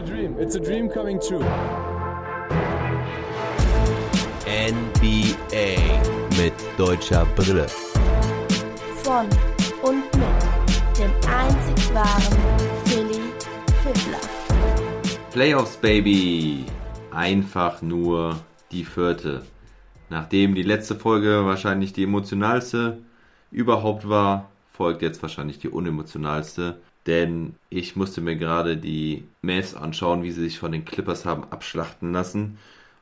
a dream. It's a dream coming true. NBA mit deutscher Brille. Von und mit dem einzig wahren Philly Fiddler. Playoffs, Baby! Einfach nur die vierte. Nachdem die letzte Folge wahrscheinlich die emotionalste überhaupt war, folgt jetzt wahrscheinlich die unemotionalste. Denn ich musste mir gerade die Mavs anschauen, wie sie sich von den Clippers haben abschlachten lassen.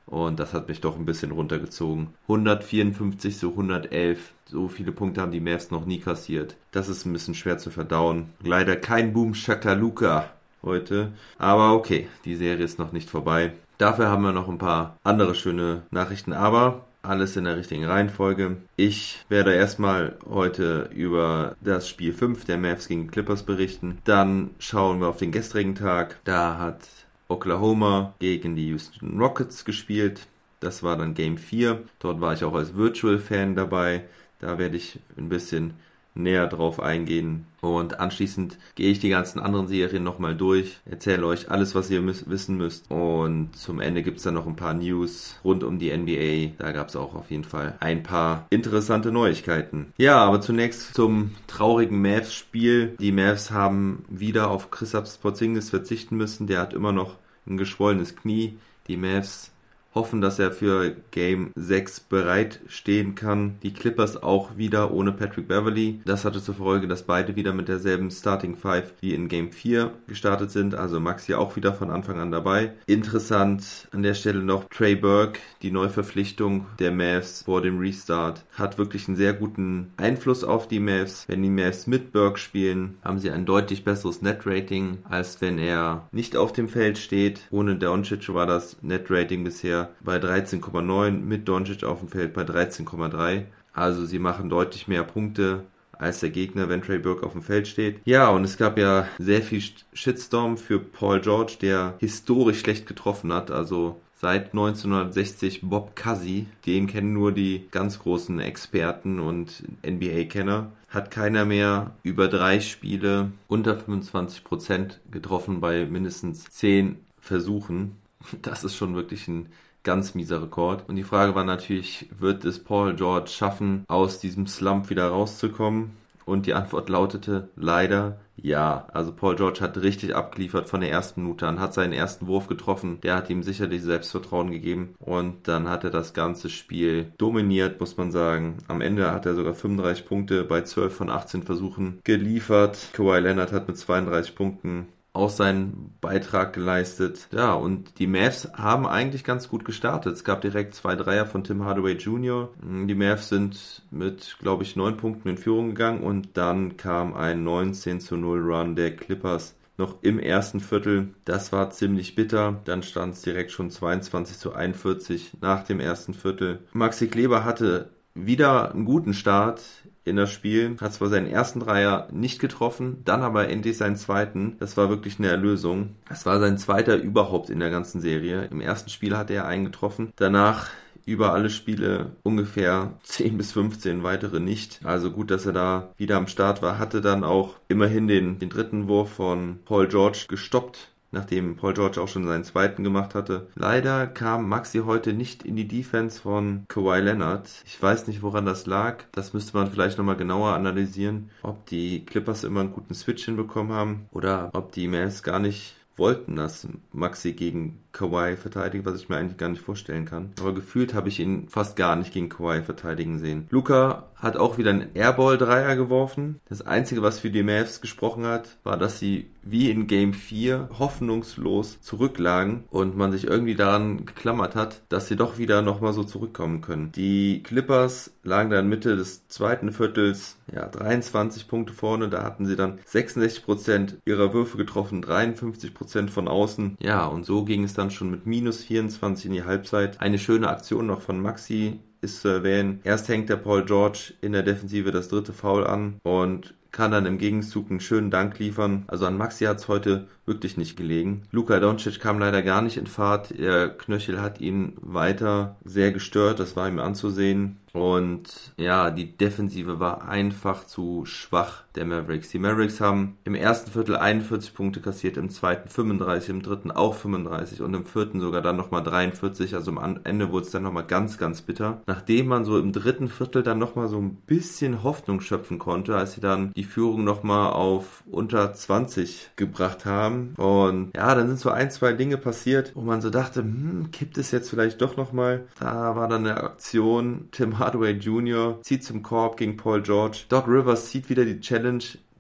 Und das hat mich doch ein bisschen runtergezogen. 154 zu 111. So viele Punkte haben die Mavs noch nie kassiert. Das ist ein bisschen schwer zu verdauen. Leider kein Boom Shakaluka heute. Aber okay, die Serie ist noch nicht vorbei. Dafür haben wir noch ein paar andere schöne Nachrichten. Aber alles in der richtigen Reihenfolge. Ich werde erstmal heute über das Spiel 5 der Mavs gegen Clippers berichten. Dann schauen wir auf den gestrigen Tag. Da hat Oklahoma gegen die Houston Rockets gespielt. Das war dann Game 4. Dort war ich auch als Virtual Fan dabei. Da werde ich ein bisschen näher drauf eingehen. Und anschließend gehe ich die ganzen anderen Serien nochmal durch, erzähle euch alles, was ihr müß, wissen müsst. Und zum Ende gibt es dann noch ein paar News rund um die NBA. Da gab es auch auf jeden Fall ein paar interessante Neuigkeiten. Ja, aber zunächst zum traurigen Mavs-Spiel. Die Mavs haben wieder auf Christaps Porzingis verzichten müssen. Der hat immer noch ein geschwollenes Knie. Die Mavs hoffen, dass er für Game 6 bereit stehen kann. Die Clippers auch wieder ohne Patrick Beverly. Das hatte zur Folge, dass beide wieder mit derselben Starting Five wie in Game 4 gestartet sind. Also Maxi auch wieder von Anfang an dabei. Interessant an der Stelle noch Trey Burke, die Neuverpflichtung der Mavs vor dem Restart, hat wirklich einen sehr guten Einfluss auf die Mavs. Wenn die Mavs mit Burke spielen, haben sie ein deutlich besseres Net-Rating, als wenn er nicht auf dem Feld steht. Ohne Doncic war das Net-Rating bisher bei 13,9, mit Doncic auf dem Feld bei 13,3. Also sie machen deutlich mehr Punkte als der Gegner, wenn Trey Burke auf dem Feld steht. Ja, und es gab ja sehr viel Shitstorm für Paul George, der historisch schlecht getroffen hat. Also seit 1960 Bob Cousy, den kennen nur die ganz großen Experten und NBA-Kenner, hat keiner mehr über drei Spiele unter 25% getroffen bei mindestens 10 Versuchen. Das ist schon wirklich ein ganz mieser Rekord. Und die Frage war natürlich, wird es Paul George schaffen, aus diesem Slump wieder rauszukommen? Und die Antwort lautete leider ja. Also Paul George hat richtig abgeliefert von der ersten Minute an, hat seinen ersten Wurf getroffen. Der hat ihm sicherlich Selbstvertrauen gegeben. Und dann hat er das ganze Spiel dominiert, muss man sagen. Am Ende hat er sogar 35 Punkte bei 12 von 18 Versuchen geliefert. Kawhi Leonard hat mit 32 Punkten auch seinen Beitrag geleistet. Ja, und die Mavs haben eigentlich ganz gut gestartet. Es gab direkt zwei Dreier von Tim Hardaway Jr. Die Mavs sind mit, glaube ich, neun Punkten in Führung gegangen und dann kam ein 19 zu 0 Run der Clippers noch im ersten Viertel. Das war ziemlich bitter. Dann stand es direkt schon 22 zu 41 nach dem ersten Viertel. Maxi Kleber hatte wieder einen guten Start in das Spiel, hat zwar seinen ersten Dreier nicht getroffen, dann aber endlich seinen zweiten. Das war wirklich eine Erlösung. Es war sein zweiter überhaupt in der ganzen Serie. Im ersten Spiel hatte er einen getroffen. Danach über alle Spiele ungefähr 10 bis 15 weitere nicht. Also gut, dass er da wieder am Start war. Hatte dann auch immerhin den, den dritten Wurf von Paul George gestoppt nachdem Paul George auch schon seinen zweiten gemacht hatte. Leider kam Maxi heute nicht in die Defense von Kawhi Leonard. Ich weiß nicht, woran das lag. Das müsste man vielleicht nochmal genauer analysieren, ob die Clippers immer einen guten Switch hinbekommen haben oder ob die Mavs gar nicht wollten, dass Maxi gegen Kawhi verteidigt, was ich mir eigentlich gar nicht vorstellen kann. Aber gefühlt habe ich ihn fast gar nicht gegen Kawhi verteidigen sehen. Luca hat auch wieder einen Airball-Dreier geworfen. Das Einzige, was für die Mavs gesprochen hat, war, dass sie wie in Game 4 hoffnungslos zurücklagen und man sich irgendwie daran geklammert hat, dass sie doch wieder nochmal so zurückkommen können. Die Clippers lagen dann Mitte des zweiten Viertels ja, 23 Punkte vorne. Da hatten sie dann 66% ihrer Würfe getroffen, 53% von außen. Ja, und so ging es dann schon mit minus 24 in die Halbzeit. Eine schöne Aktion noch von Maxi ist zu erwähnen. Erst hängt der Paul George in der Defensive das dritte Foul an und kann dann im Gegenzug einen schönen Dank liefern. Also an Maxi hat es heute wirklich nicht gelegen. Luka Doncic kam leider gar nicht in Fahrt. Der Knöchel hat ihn weiter sehr gestört. Das war ihm anzusehen. Und ja, die Defensive war einfach zu schwach der Mavericks. Die Mavericks haben im ersten Viertel 41 Punkte kassiert, im zweiten 35, im dritten auch 35 und im vierten sogar dann nochmal 43. Also am Ende wurde es dann nochmal ganz, ganz bitter. Nachdem man so im dritten Viertel dann nochmal so ein bisschen Hoffnung schöpfen konnte, als sie dann die Führung nochmal auf unter 20 gebracht haben. Und ja, dann sind so ein, zwei Dinge passiert, wo man so dachte, hm, kippt es jetzt vielleicht doch nochmal. Da war dann eine Aktion, Tim Hardaway Jr. zieht zum Korb gegen Paul George. Doc Rivers zieht wieder die Challenge,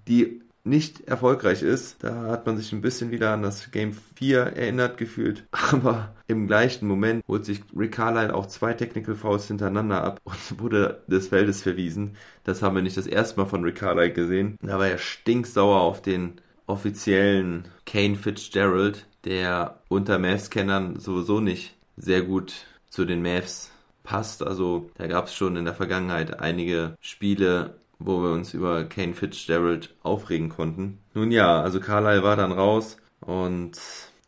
die nicht erfolgreich ist. Da hat man sich ein bisschen wieder an das Game 4 erinnert gefühlt. Aber im gleichen Moment holt sich Rick Carlisle auch zwei Technical Fouls hintereinander ab und wurde des Feldes verwiesen. Das haben wir nicht das erste Mal von Rick Carlisle gesehen. Da war er stinksauer auf den offiziellen Kane Fitzgerald, der unter Mavs-Kennern sowieso nicht sehr gut zu den Mavs passt. Also da gab es schon in der Vergangenheit einige Spiele, wo wir uns über Kane Fitzgerald aufregen konnten. Nun ja, also Carlyle war dann raus und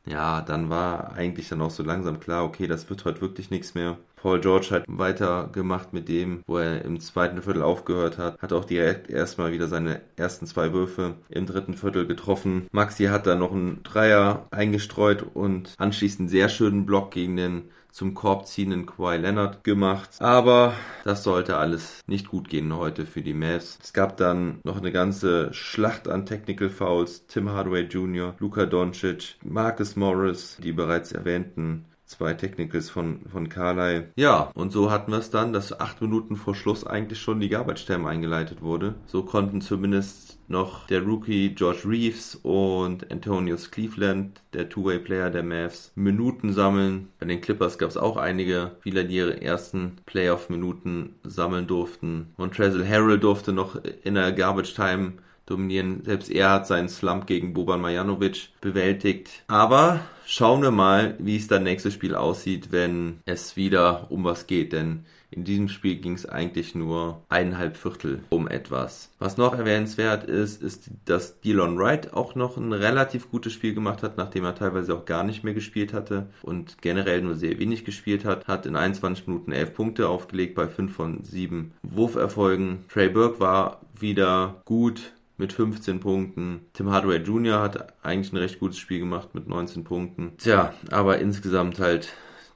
ja, dann war eigentlich dann auch so langsam klar, okay, das wird heute wirklich nichts mehr. Paul George hat weitergemacht mit dem, wo er im zweiten Viertel aufgehört hat, hat auch direkt erstmal wieder seine ersten zwei Würfe im dritten Viertel getroffen. Maxi hat dann noch einen Dreier eingestreut und anschließend einen sehr schönen Block gegen den zum Korb ziehenden Kawhi Leonard gemacht. Aber das sollte alles nicht gut gehen heute für die Mavs. Es gab dann noch eine ganze Schlacht an Technical Fouls. Tim Hardaway Jr., Luka Doncic, Marcus Morris, die bereits erwähnten zwei Technicals von, von Carlyle. Ja, und so hatten wir es dann, dass acht Minuten vor Schluss eigentlich schon die Garbage Time eingeleitet wurde. So konnten zumindest noch der Rookie George Reeves und Antonius Cleveland, der Two-Way-Player der Mavs, Minuten sammeln. Bei den Clippers gab es auch einige Spieler, die ihre ersten Playoff-Minuten sammeln durften. Montrezl Harrell durfte noch in der Garbage Time dominieren. Selbst er hat seinen Slump gegen Boban Marjanovic bewältigt. Aber schauen wir mal, wie es dann nächstes Spiel aussieht, wenn es wieder um was geht. Denn in diesem Spiel ging es eigentlich nur eineinhalb Viertel um etwas. Was noch erwähnenswert ist, ist, dass Dylan Wright auch noch ein relativ gutes Spiel gemacht hat, nachdem er teilweise auch gar nicht mehr gespielt hatte und generell nur sehr wenig gespielt hat. Hat in 21 Minuten 11 Punkte aufgelegt bei 5 von 7 Wurferfolgen. Trey Burke war wieder gut, mit 15 Punkten. Tim Hardaway Jr. hat eigentlich ein recht gutes Spiel gemacht mit 19 Punkten. Tja, aber insgesamt halt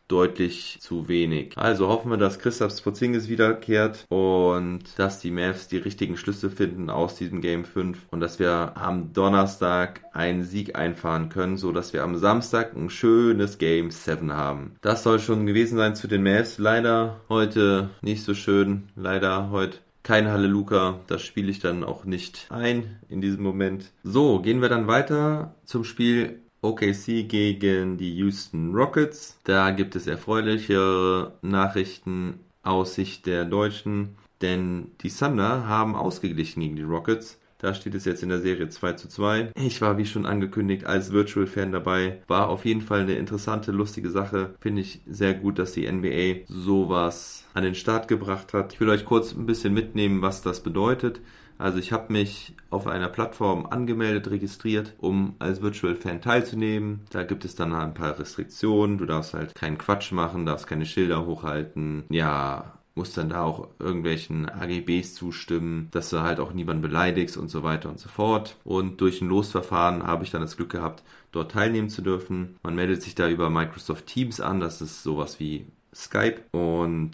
deutlich zu wenig. Also hoffen wir, dass Christoph Porzingis wiederkehrt und dass die Mavs die richtigen Schlüsse finden aus diesem Game 5 und dass wir am Donnerstag einen Sieg einfahren können, so dass wir am Samstag ein schönes Game 7 haben. Das soll schon gewesen sein zu den Mavs. Leider heute nicht so schön. Leider heute kein Halleluja, das spiele ich dann auch nicht ein in diesem Moment. So, gehen wir dann weiter zum Spiel OKC gegen die Houston Rockets. Da gibt es erfreulichere Nachrichten aus Sicht der Deutschen, denn die Thunder haben ausgeglichen gegen die Rockets. Da steht es jetzt in der Serie 2 zu 2. Ich war, wie schon angekündigt, als Virtual-Fan dabei. War auf jeden Fall eine interessante, lustige Sache. Finde ich sehr gut, dass die NBA sowas an den Start gebracht hat. Ich will euch kurz ein bisschen mitnehmen, was das bedeutet. Also ich habe mich auf einer Plattform angemeldet, registriert, um als Virtual Fan teilzunehmen. Da gibt es dann ein paar Restriktionen. Du darfst halt keinen Quatsch machen, darfst keine Schilder hochhalten. Ja, musst dann da auch irgendwelchen AGBs zustimmen, dass du halt auch niemanden beleidigst und so weiter und so fort. Und durch ein Losverfahren habe ich dann das Glück gehabt, dort teilnehmen zu dürfen. Man meldet sich da über Microsoft Teams an, das ist sowas wie Skype. Und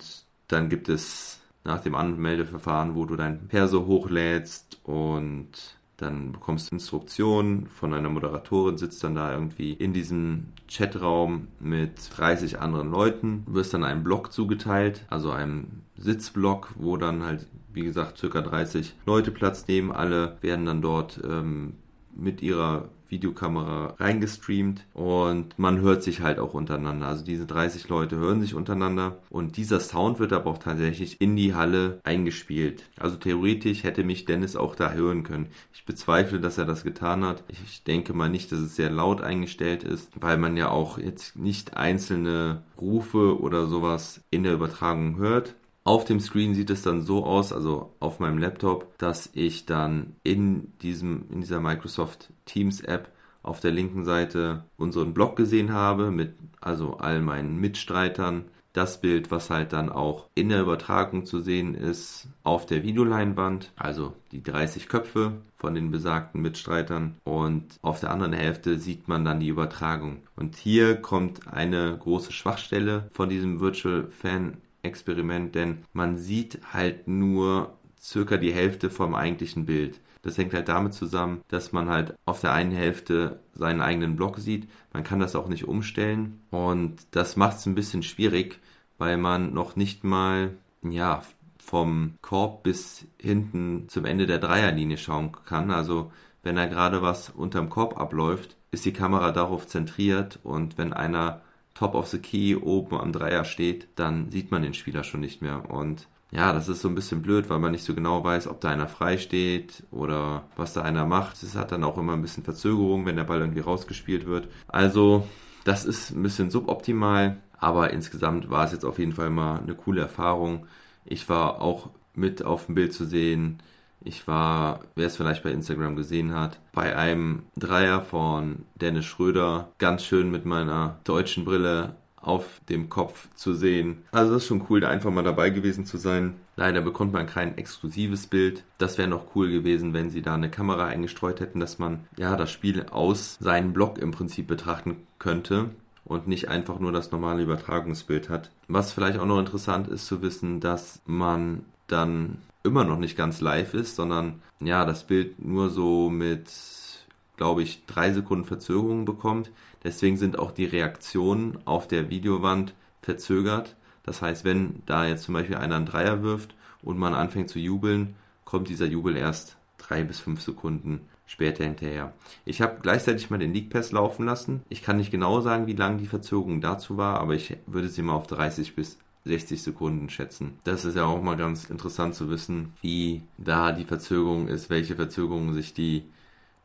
dann gibt es nach dem Anmeldeverfahren, wo du dein Perso hochlädst und dann bekommst du Instruktionen von einer Moderatorin, sitzt dann da irgendwie in diesem Chatraum mit 30 anderen Leuten, du wirst dann einem Block zugeteilt, also einem Sitzblock, wo dann halt, wie gesagt, circa 30 Leute Platz nehmen. Alle werden dann dort ähm, mit ihrer Videokamera reingestreamt und man hört sich halt auch untereinander. Also diese 30 Leute hören sich untereinander und dieser Sound wird aber auch tatsächlich in die Halle eingespielt. Also theoretisch hätte mich Dennis auch da hören können. Ich bezweifle, dass er das getan hat. Ich denke mal nicht, dass es sehr laut eingestellt ist, weil man ja auch jetzt nicht einzelne Rufe oder sowas in der Übertragung hört. Auf dem Screen sieht es dann so aus, also auf meinem Laptop, dass ich dann in diesem, in dieser Microsoft Teams App auf der linken Seite unseren Blog gesehen habe mit also all meinen Mitstreitern, das Bild, was halt dann auch in der Übertragung zu sehen ist, auf der Videoleinwand, also die 30 Köpfe von den besagten Mitstreitern und auf der anderen Hälfte sieht man dann die Übertragung. Und hier kommt eine große Schwachstelle von diesem Virtual Fan Experiment, denn man sieht halt nur circa die Hälfte vom eigentlichen Bild. Das hängt halt damit zusammen, dass man halt auf der einen Hälfte seinen eigenen Block sieht. Man kann das auch nicht umstellen und das macht es ein bisschen schwierig, weil man noch nicht mal, ja, vom Korb bis hinten zum Ende der Dreierlinie schauen kann. Also wenn da gerade was unterm Korb abläuft, ist die Kamera darauf zentriert und wenn einer top of the key oben am Dreier steht, dann sieht man den Spieler schon nicht mehr. Und ja, das ist so ein bisschen blöd, weil man nicht so genau weiß, ob da einer frei steht oder was da einer macht. Es hat dann auch immer ein bisschen Verzögerung, wenn der Ball irgendwie rausgespielt wird. Also, das ist ein bisschen suboptimal, aber insgesamt war es jetzt auf jeden Fall mal eine coole Erfahrung. Ich war auch mit auf dem Bild zu sehen. Ich war, wer es vielleicht bei Instagram gesehen hat, bei einem Dreier von Dennis Schröder ganz schön mit meiner deutschen Brille auf dem Kopf zu sehen. Also das ist schon cool, da einfach mal dabei gewesen zu sein. Leider bekommt man kein exklusives Bild. Das wäre noch cool gewesen, wenn sie da eine Kamera eingestreut hätten, dass man ja das Spiel aus seinem Blog im Prinzip betrachten könnte und nicht einfach nur das normale Übertragungsbild hat. Was vielleicht auch noch interessant ist zu wissen, dass man dann immer noch nicht ganz live ist, sondern ja, das Bild nur so mit glaube ich, drei Sekunden Verzögerung bekommt. Deswegen sind auch die Reaktionen auf der Videowand verzögert. Das heißt, wenn da jetzt zum Beispiel einer einen Dreier wirft und man anfängt zu jubeln, kommt dieser Jubel erst drei bis fünf Sekunden später hinterher. Ich habe gleichzeitig mal den League Pass laufen lassen. Ich kann nicht genau sagen, wie lang die Verzögerung dazu war, aber ich würde sie mal auf 30 bis 60 Sekunden schätzen. Das ist ja auch mal ganz interessant zu wissen, wie da die Verzögerung ist, welche Verzögerungen sich die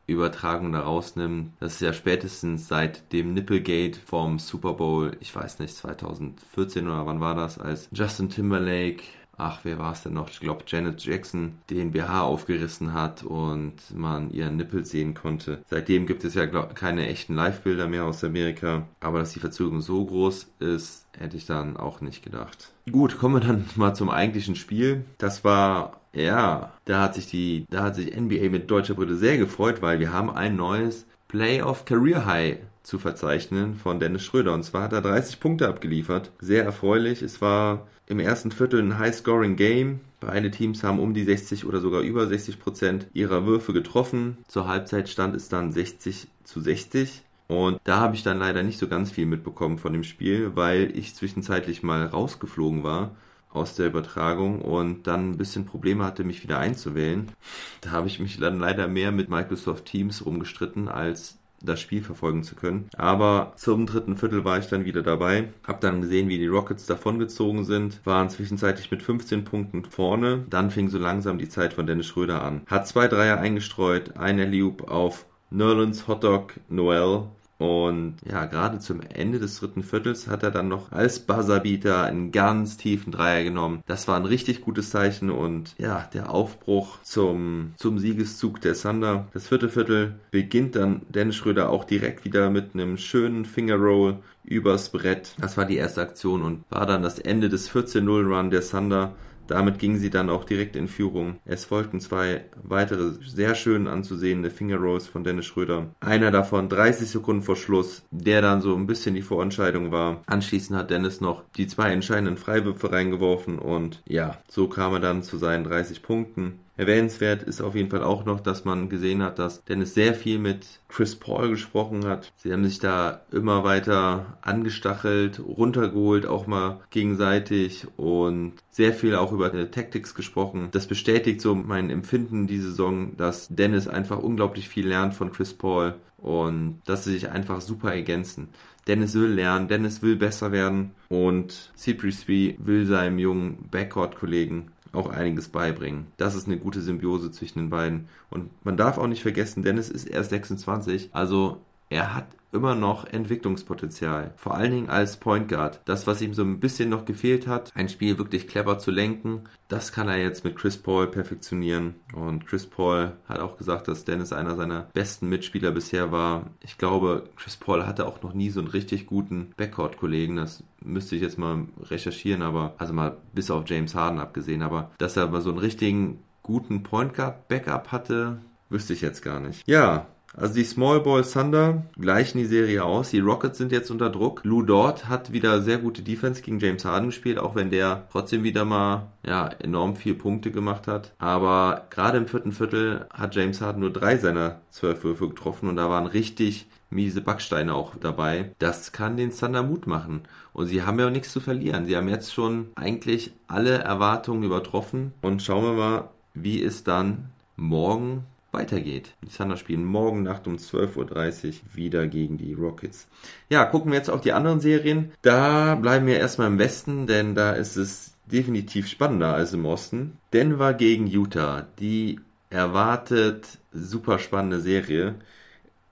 Übertragung da rausnimmt. Das ist ja spätestens seit dem Nipplegate vom Super Bowl, ich weiß nicht, 2014 oder wann war das, als Justin Timberlake ach, wer war es denn noch? Ich glaube, Janet Jackson den BH aufgerissen hat und man ihren Nippel sehen konnte. Seitdem gibt es ja glaub, keine echten Live-Bilder mehr aus Amerika. Aber dass die Verzögerung so groß ist, hätte ich dann auch nicht gedacht. Gut, kommen wir dann mal zum eigentlichen Spiel. Das war ja, da hat sich die, da hat sich NBA mit deutscher Brille sehr gefreut, weil wir haben ein neues Playoff Career High zu verzeichnen von Dennis Schröder. Und zwar hat er 30 Punkte abgeliefert. Sehr erfreulich. Es war im ersten Viertel ein High-Scoring-Game. Beide Teams haben um die 60 oder sogar über 60 Prozent ihrer Würfe getroffen. Zur Halbzeit stand es dann 60 zu 60. Und da habe ich dann leider nicht so ganz viel mitbekommen von dem Spiel, weil ich zwischenzeitlich mal rausgeflogen war aus der Übertragung und dann ein bisschen Probleme hatte, mich wieder einzuwählen. Da habe ich mich dann leider mehr mit Microsoft Teams rumgestritten, als das Spiel verfolgen zu können. Aber zum dritten Viertel war ich dann wieder dabei, habe dann gesehen, wie die Rockets davongezogen sind, waren zwischenzeitlich mit 15 Punkten vorne. Dann fing so langsam die Zeit von Dennis Schröder an. Hat zwei Dreier eingestreut, ein Loop auf Nerlens Hotdog Noel und ja, gerade zum Ende des dritten Viertels hat er dann noch als Buzzerbeater einen ganz tiefen Dreier genommen. Das war ein richtig gutes Zeichen und ja, der Aufbruch zum, zum Siegeszug der Thunder. Das vierte Viertel beginnt dann Dennis Schröder auch direkt wieder mit einem schönen Fingerroll übers Brett. Das war die erste Aktion und war dann das Ende des 14-0-Run der Thunder. Damit gingen sie dann auch direkt in Führung. Es folgten zwei weitere sehr schön anzusehende Finger Rolls von Dennis Schröder. Einer davon 30 Sekunden vor Schluss, der dann so ein bisschen die Vorentscheidung war. Anschließend hat Dennis noch die zwei entscheidenden Freiwürfe reingeworfen und ja, so kam er dann zu seinen 30 Punkten. Erwähnenswert ist auf jeden Fall auch noch, dass man gesehen hat, dass Dennis sehr viel mit Chris Paul gesprochen hat. Sie haben sich da immer weiter angestachelt, runtergeholt, auch mal gegenseitig und sehr viel auch über Tactics gesprochen. Das bestätigt so mein Empfinden diese Saison, dass Dennis einfach unglaublich viel lernt von Chris Paul und dass sie sich einfach super ergänzen. Dennis will lernen, Dennis will besser werden und CP3 will seinem jungen Backcourt-Kollegen auch einiges beibringen. Das ist eine gute Symbiose zwischen den beiden. Und man darf auch nicht vergessen, Dennis ist erst 26, also er hat immer noch Entwicklungspotenzial. Vor allen Dingen als Point Guard. Das, was ihm so ein bisschen noch gefehlt hat, ein Spiel wirklich clever zu lenken, das kann er jetzt mit Chris Paul perfektionieren. Und Chris Paul hat auch gesagt, dass Dennis einer seiner besten Mitspieler bisher war. Ich glaube, Chris Paul hatte auch noch nie so einen richtig guten Backcourt-Kollegen. Das müsste ich jetzt mal recherchieren, aber also mal bis auf James Harden abgesehen. Aber dass er mal so einen richtigen guten Point Guard Backup hatte, wüsste ich jetzt gar nicht. Ja, also die Small Ball Thunder gleichen die Serie aus. Die Rockets sind jetzt unter Druck. Lou Dort hat wieder sehr gute Defense gegen James Harden gespielt, auch wenn der trotzdem wieder mal ja, enorm viel Punkte gemacht hat. Aber gerade im vierten Viertel hat James Harden nur drei seiner zwölf Würfe getroffen und da waren richtig miese Backsteine auch dabei. Das kann den Thunder Mut machen. Und sie haben ja auch nichts zu verlieren. Sie haben jetzt schon eigentlich alle Erwartungen übertroffen. Und schauen wir mal, wie es dann morgen weitergeht. Die Thunder spielen morgen Nacht um 12.30 Uhr wieder gegen die Rockets. Ja, gucken wir jetzt auf die anderen Serien. Da bleiben wir erstmal im Westen, denn da ist es definitiv spannender als im Osten. Denver gegen Utah. Die erwartet super spannende Serie.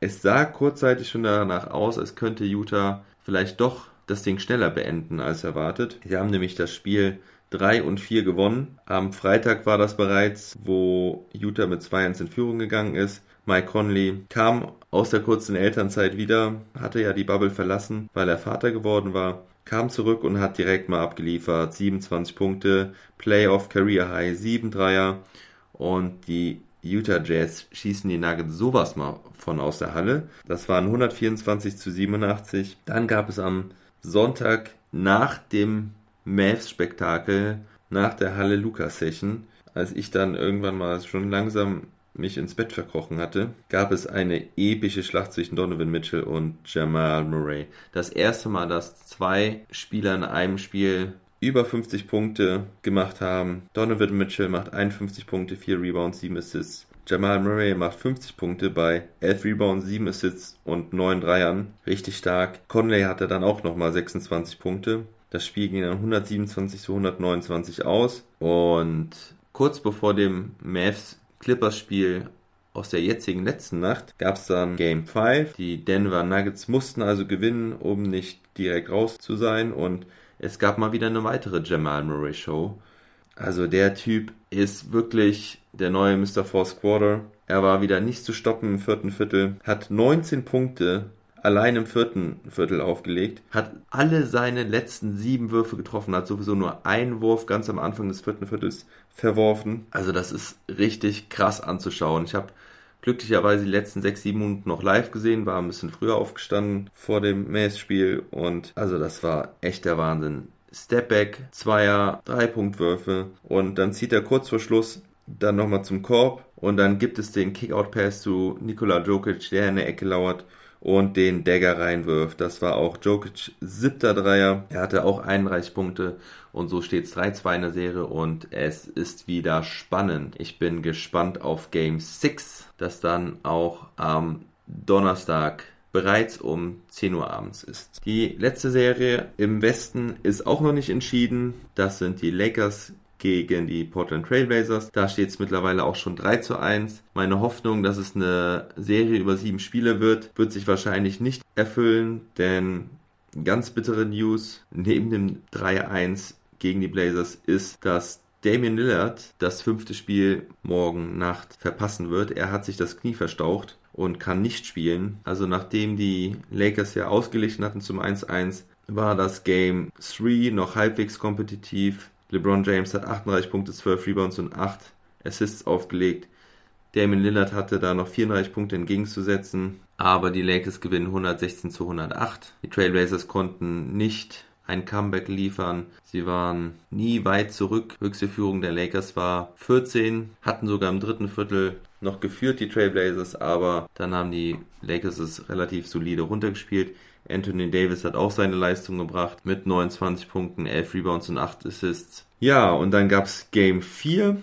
Es sah kurzzeitig schon danach aus, als könnte Utah vielleicht doch das Ding schneller beenden als erwartet. Sie haben nämlich das Spiel 3 und 4 gewonnen. Am Freitag war das bereits, wo Utah mit 2-1 in Führung gegangen ist. Mike Conley kam aus der kurzen Elternzeit wieder, hatte ja die Bubble verlassen, weil er Vater geworden war, kam zurück und hat direkt mal abgeliefert. 27 Punkte, Playoff Career High, 7 Dreier und die Utah Jazz schießen die Nuggets sowas mal von aus der Halle. Das waren 124 zu 87. Dann gab es am Sonntag nach dem Mavs-Spektakel nach der Halleluja-Session, als ich dann irgendwann mal schon langsam mich ins Bett verkrochen hatte, gab es eine epische Schlacht zwischen Donovan Mitchell und Jamal Murray. Das erste Mal, dass zwei Spieler in einem Spiel über 50 Punkte gemacht haben. Donovan Mitchell macht 51 Punkte, 4 Rebounds, 7 Assists. Jamal Murray macht 50 Punkte bei 11 Rebounds, 7 Assists und 9 Dreiern. Richtig stark. Conley hatte dann auch nochmal 26 Punkte. Das Spiel ging dann 127 zu 129 aus. Und kurz bevor dem Mavs Clippers Spiel aus der jetzigen letzten Nacht gab es dann Game 5. Die Denver Nuggets mussten also gewinnen, um nicht direkt raus zu sein. Und es gab mal wieder eine weitere Jamal Murray Show. Also der Typ ist wirklich der neue Mr. Fourth Quarter. Er war wieder nicht zu stoppen im vierten Viertel, hat 19 Punkte allein im vierten Viertel aufgelegt, hat alle seine letzten sieben Würfe getroffen, hat sowieso nur einen Wurf ganz am Anfang des vierten Viertels verworfen. Also das ist richtig krass anzuschauen. Ich habe glücklicherweise die letzten sechs, sieben Minuten noch live gesehen, war ein bisschen früher aufgestanden vor dem Mace-Spiel und also das war echt der Wahnsinn. Stepback, Zweier, Drei-Punktwürfe und dann zieht er kurz vor Schluss dann nochmal zum Korb und dann gibt es den Kickout-Pass zu Nikola Djokic, der in der Ecke lauert und den Dagger reinwirft. Das war auch Djokic siebter Dreier. Er hatte auch 31 Punkte und so steht es 3-2 in der Serie und es ist wieder spannend. Ich bin gespannt auf Game 6, das dann auch am Donnerstag bereits um 10 Uhr abends ist. Die letzte Serie im Westen ist auch noch nicht entschieden. Das sind die Lakers gegen die Portland Trailblazers. Da steht es mittlerweile auch schon 3 zu 1. Meine Hoffnung, dass es eine Serie über sieben Spiele wird, wird sich wahrscheinlich nicht erfüllen, denn ganz bittere News neben dem 3-1 gegen die Blazers ist, dass Damian Lillard das fünfte Spiel morgen Nacht verpassen wird. Er hat sich das Knie verstaucht und kann nicht spielen. Also nachdem die Lakers ja ausgeglichen hatten zum 1-1, war das Game 3 noch halbwegs kompetitiv. LeBron James hat 38 Punkte, 12 Rebounds und 8 Assists aufgelegt. Damon Lillard hatte da noch 34 Punkte entgegenzusetzen, aber die Lakers gewinnen 116 zu 108. Die Trailblazers konnten nicht ein Comeback liefern. Sie waren nie weit zurück. Höchste Führung der Lakers war 14, hatten sogar im dritten Viertel noch geführt, die Trailblazers, aber dann haben die Lakers es relativ solide runtergespielt. Anthony Davis hat auch seine Leistung gebracht mit 29 Punkten, 11 Rebounds und 8 Assists. Ja, und dann gab es Game 4.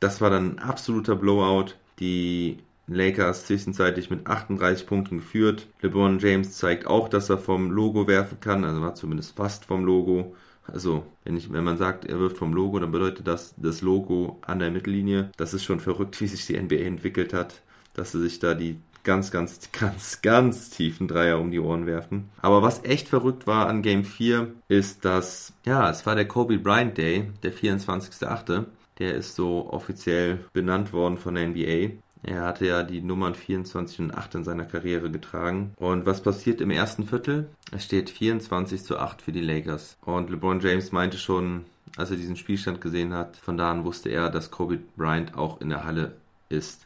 Das war dann ein absoluter Blowout. Die Lakers zwischenzeitlich mit 38 Punkten geführt. LeBron James zeigt auch, dass er vom Logo werfen kann, also war zumindest fast vom Logo. Also, wenn, ich, wenn man sagt, er wirft vom Logo, dann bedeutet das das Logo an der Mittellinie. Das ist schon verrückt, wie sich die NBA entwickelt hat, dass sie sich da die ganz, ganz, ganz, ganz tiefen Dreier um die Ohren werfen. Aber was echt verrückt war an Game 4, ist, dass, ja, es war der Kobe Bryant Day, der 24.8. Der ist so offiziell benannt worden von der NBA. Er hatte ja die Nummern 24 und 8 in seiner Karriere getragen. Und was passiert im ersten Viertel? Es steht 24 zu 8 für die Lakers. Und LeBron James meinte schon, als er diesen Spielstand gesehen hat, von da an wusste er, dass Kobe Bryant auch in der Halle ist.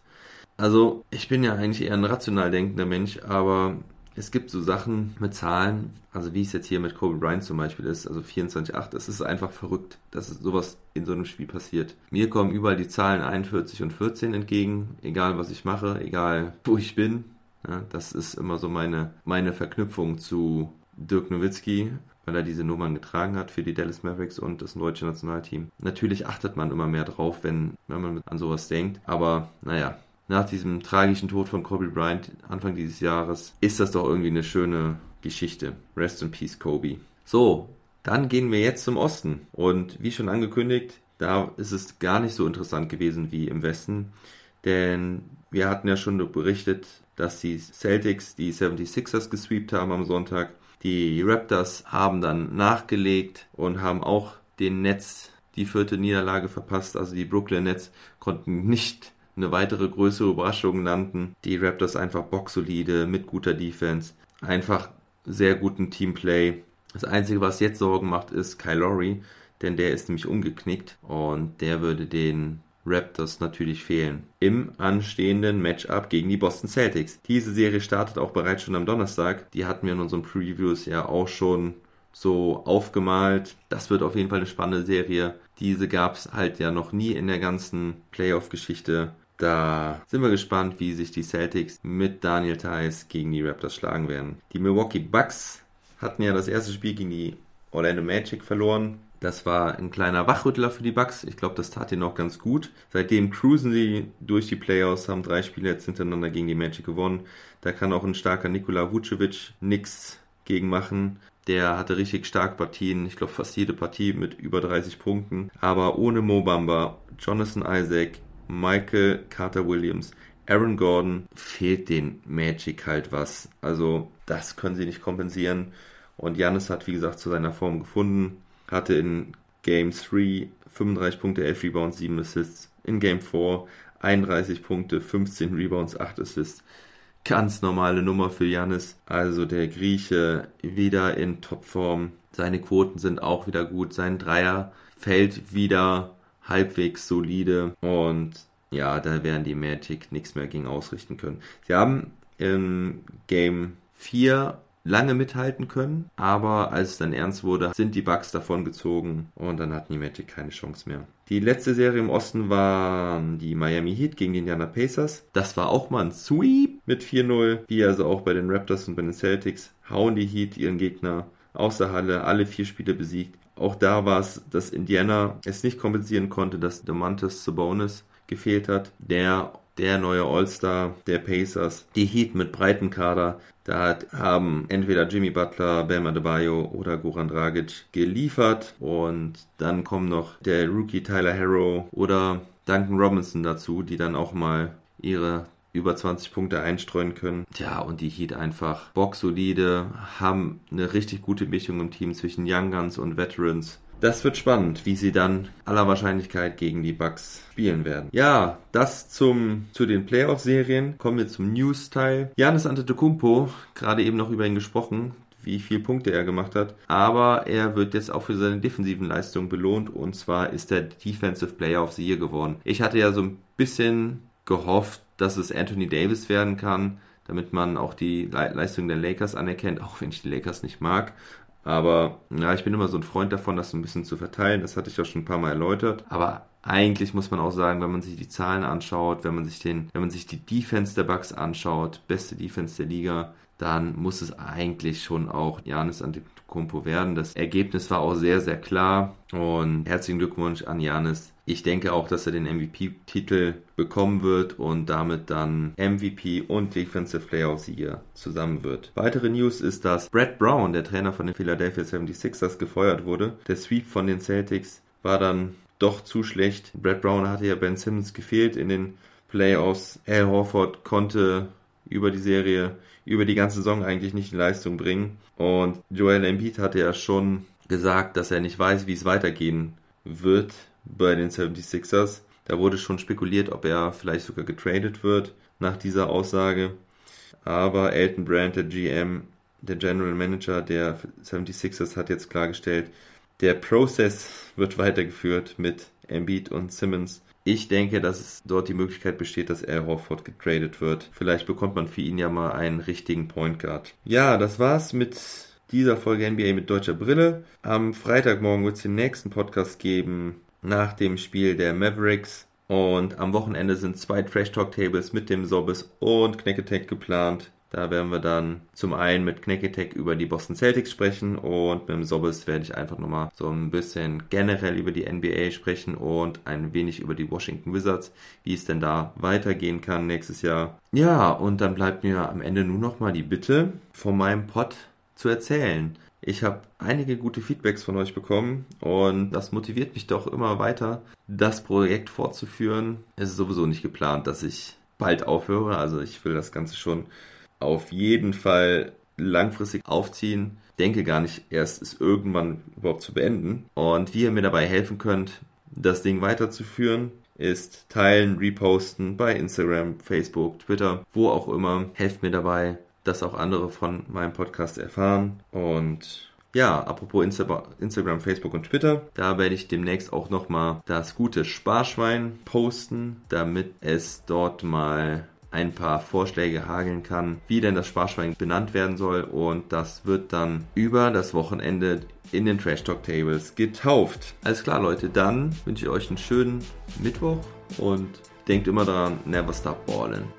Also, ich bin ja eigentlich eher ein rational denkender Mensch, aber es gibt so Sachen mit Zahlen, also wie es jetzt hier mit Kobe Bryant zum Beispiel ist, also 24,8, es ist einfach verrückt, dass sowas in so einem Spiel passiert. Mir kommen überall die Zahlen 41 und 14 entgegen, egal was ich mache, egal wo ich bin. Ja, das ist immer so meine, meine Verknüpfung zu Dirk Nowitzki, weil er diese Nummern getragen hat für die Dallas Mavericks und das deutsche Nationalteam. Natürlich achtet man immer mehr drauf, wenn, wenn man an sowas denkt, aber naja, nach diesem tragischen Tod von Kobe Bryant Anfang dieses Jahres ist das doch irgendwie eine schöne Geschichte. Rest in Peace, Kobe. So, dann gehen wir jetzt zum Osten. Und wie schon angekündigt, da ist es gar nicht so interessant gewesen wie im Westen. Denn wir hatten ja schon berichtet, dass die Celtics die 76ers gesweept haben am Sonntag. Die Raptors haben dann nachgelegt und haben auch den Nets die vierte Niederlage verpasst. Also die Brooklyn Nets konnten nicht eine weitere größere Überraschung nannten. Die Raptors einfach boxsolide mit guter Defense, einfach sehr guten Teamplay. Das Einzige, was jetzt Sorgen macht, ist Kyle Lowry, denn der ist nämlich umgeknickt und der würde den Raptors natürlich fehlen. Im anstehenden Matchup gegen die Boston Celtics. Diese Serie startet auch bereits schon am Donnerstag. Die hatten wir in unseren Previews ja auch schon so aufgemalt. Das wird auf jeden Fall eine spannende Serie. Diese gab es halt ja noch nie in der ganzen Playoff-Geschichte. Da sind wir gespannt, wie sich die Celtics mit Daniel Theiss gegen die Raptors schlagen werden. Die Milwaukee Bucks hatten ja das erste Spiel gegen die Orlando Magic verloren. Das war ein kleiner Wachrüttler für die Bucks. Ich glaube, das tat ihnen auch ganz gut. Seitdem cruisen sie durch die Playoffs, haben drei Spiele jetzt hintereinander gegen die Magic gewonnen. Da kann auch ein starker Nikola Vucevic nichts gegen machen. Der hatte richtig starke Partien, ich glaube fast jede Partie mit über 30 Punkten. Aber ohne Mobamba, Jonathan Isaac, Michael Carter Williams, Aaron Gordon fehlt den Magic halt was. Also das können sie nicht kompensieren. Und Janis hat, wie gesagt, zu seiner Form gefunden. Hatte in Game 3 35 Punkte, 11 Rebounds, 7 Assists. In Game 4 31 Punkte, 15 Rebounds, 8 Assists. Ganz normale Nummer für Janis. Also der Grieche wieder in Topform. Seine Quoten sind auch wieder gut. Sein Dreier fällt wieder halbwegs solide und ja, da werden die Magic nichts mehr gegen ausrichten können. Sie haben im Game 4 lange mithalten können, aber als es dann ernst wurde, sind die Bucks davon gezogen und dann hatten die Magic keine Chance mehr. Die letzte Serie im Osten waren die Miami Heat gegen die Indiana Pacers. Das war auch mal ein Sweep mit 4-0, wie also auch bei den Raptors und bei den Celtics. Hauen die Heat ihren Gegner aus der Halle, alle vier Spiele besiegt. Auch da war es, dass Indiana es nicht kompensieren konnte, dass Demantis Sabonis gefehlt hat. Der, der neue All-Star der Pacers. Die Heat mit breiten Kader. Da haben entweder Jimmy Butler, Bam Adebayo oder Goran Dragic geliefert. Und dann kommen noch der Rookie Tyler Harrow oder Duncan Robinson dazu, die dann auch mal ihre über 20 Punkte einstreuen können. Tja, und die Heat einfach boxsolide, haben eine richtig gute Mischung im Team zwischen Young Guns und Veterans. Das wird spannend, wie sie dann aller Wahrscheinlichkeit gegen die Bucks spielen werden. Ja, das zum, zu den Playoff-Serien. Kommen wir zum News-Teil. Janis Antetokounmpo, gerade eben noch über ihn gesprochen, wie viele Punkte er gemacht hat. Aber er wird jetzt auch für seine defensiven Leistungen belohnt. Und zwar ist er Defensive Player of the Year geworden. Ich hatte ja so ein bisschen gehofft, dass es Anthony Davis werden kann, damit man auch die Leistung der Lakers anerkennt, auch wenn ich die Lakers nicht mag. Aber ja, ich bin immer so ein Freund davon, das ein bisschen zu verteilen. Das hatte ich auch schon ein paar Mal erläutert. Aber eigentlich muss man auch sagen, wenn man sich die Zahlen anschaut, wenn man sich den, wenn man sich die Defense der Bucks anschaut, beste Defense der Liga, dann muss es eigentlich schon auch Janis Antetokounmpo werden. Das Ergebnis war auch sehr, sehr klar und herzlichen Glückwunsch an Janis. Ich denke auch, dass er den MVP-Titel bekommen wird und damit dann MVP und Defensive Player of the Year zusammen wird. Weitere News ist, dass Brad Brown, der Trainer von den Philadelphia 76ers, gefeuert wurde. Der Sweep von den Celtics war dann doch zu schlecht. Brad Brown hatte ja Ben Simmons gefehlt in den Playoffs. Al Horford konnte über die Serie, über die ganze Saison eigentlich nicht in Leistung bringen. Und Joel Embiid hatte ja schon gesagt, dass er nicht weiß, wie es weitergehen wird bei den 76ers. Da wurde schon spekuliert, ob er vielleicht sogar getradet wird nach dieser Aussage. Aber Elton Brand, der GM, der General Manager der 76ers, hat jetzt klargestellt, der Prozess wird weitergeführt mit Embiid und Simmons. Ich denke, dass dort die Möglichkeit besteht, dass Al Horford getradet wird. Vielleicht bekommt man für ihn ja mal einen richtigen Point Guard. Ja, das war's mit dieser Folge NBA mit deutscher Brille. Am Freitagmorgen wird es den nächsten Podcast geben nach dem Spiel der Mavericks. Und am Wochenende sind zwei Trash Talk Tables mit dem Sobbes und Knacketech geplant. Da werden wir dann zum einen mit Knacketech über die Boston Celtics sprechen und mit dem Sobbes werde ich einfach nochmal so ein bisschen generell über die NBA sprechen und ein wenig über die Washington Wizards, wie es denn da weitergehen kann nächstes Jahr. Ja, und dann bleibt mir am Ende nur nochmal die Bitte, von meinem Pod zu erzählen. Ich habe einige gute Feedbacks von euch bekommen und das motiviert mich doch immer weiter, das Projekt fortzuführen. Es ist sowieso nicht geplant, dass ich bald aufhöre. Also ich will das Ganze schon auf jeden Fall langfristig aufziehen. Denke gar nicht erst, es irgendwann überhaupt zu beenden. Und wie ihr mir dabei helfen könnt, das Ding weiterzuführen, ist teilen, reposten bei Instagram, Facebook, Twitter, wo auch immer. Helft mir dabei, dass auch andere von meinem Podcast erfahren. Und ja, apropos Insta Instagram, Facebook und Twitter, da werde ich demnächst auch nochmal das gute Sparschwein posten, damit es dort mal ein paar Vorschläge hageln kann, wie denn das Sparschwein benannt werden soll. Und das wird dann über das Wochenende in den Trash Talk Tables getauft. Alles klar, Leute, dann wünsche ich euch einen schönen Mittwoch und denkt immer daran, never stop ballin'.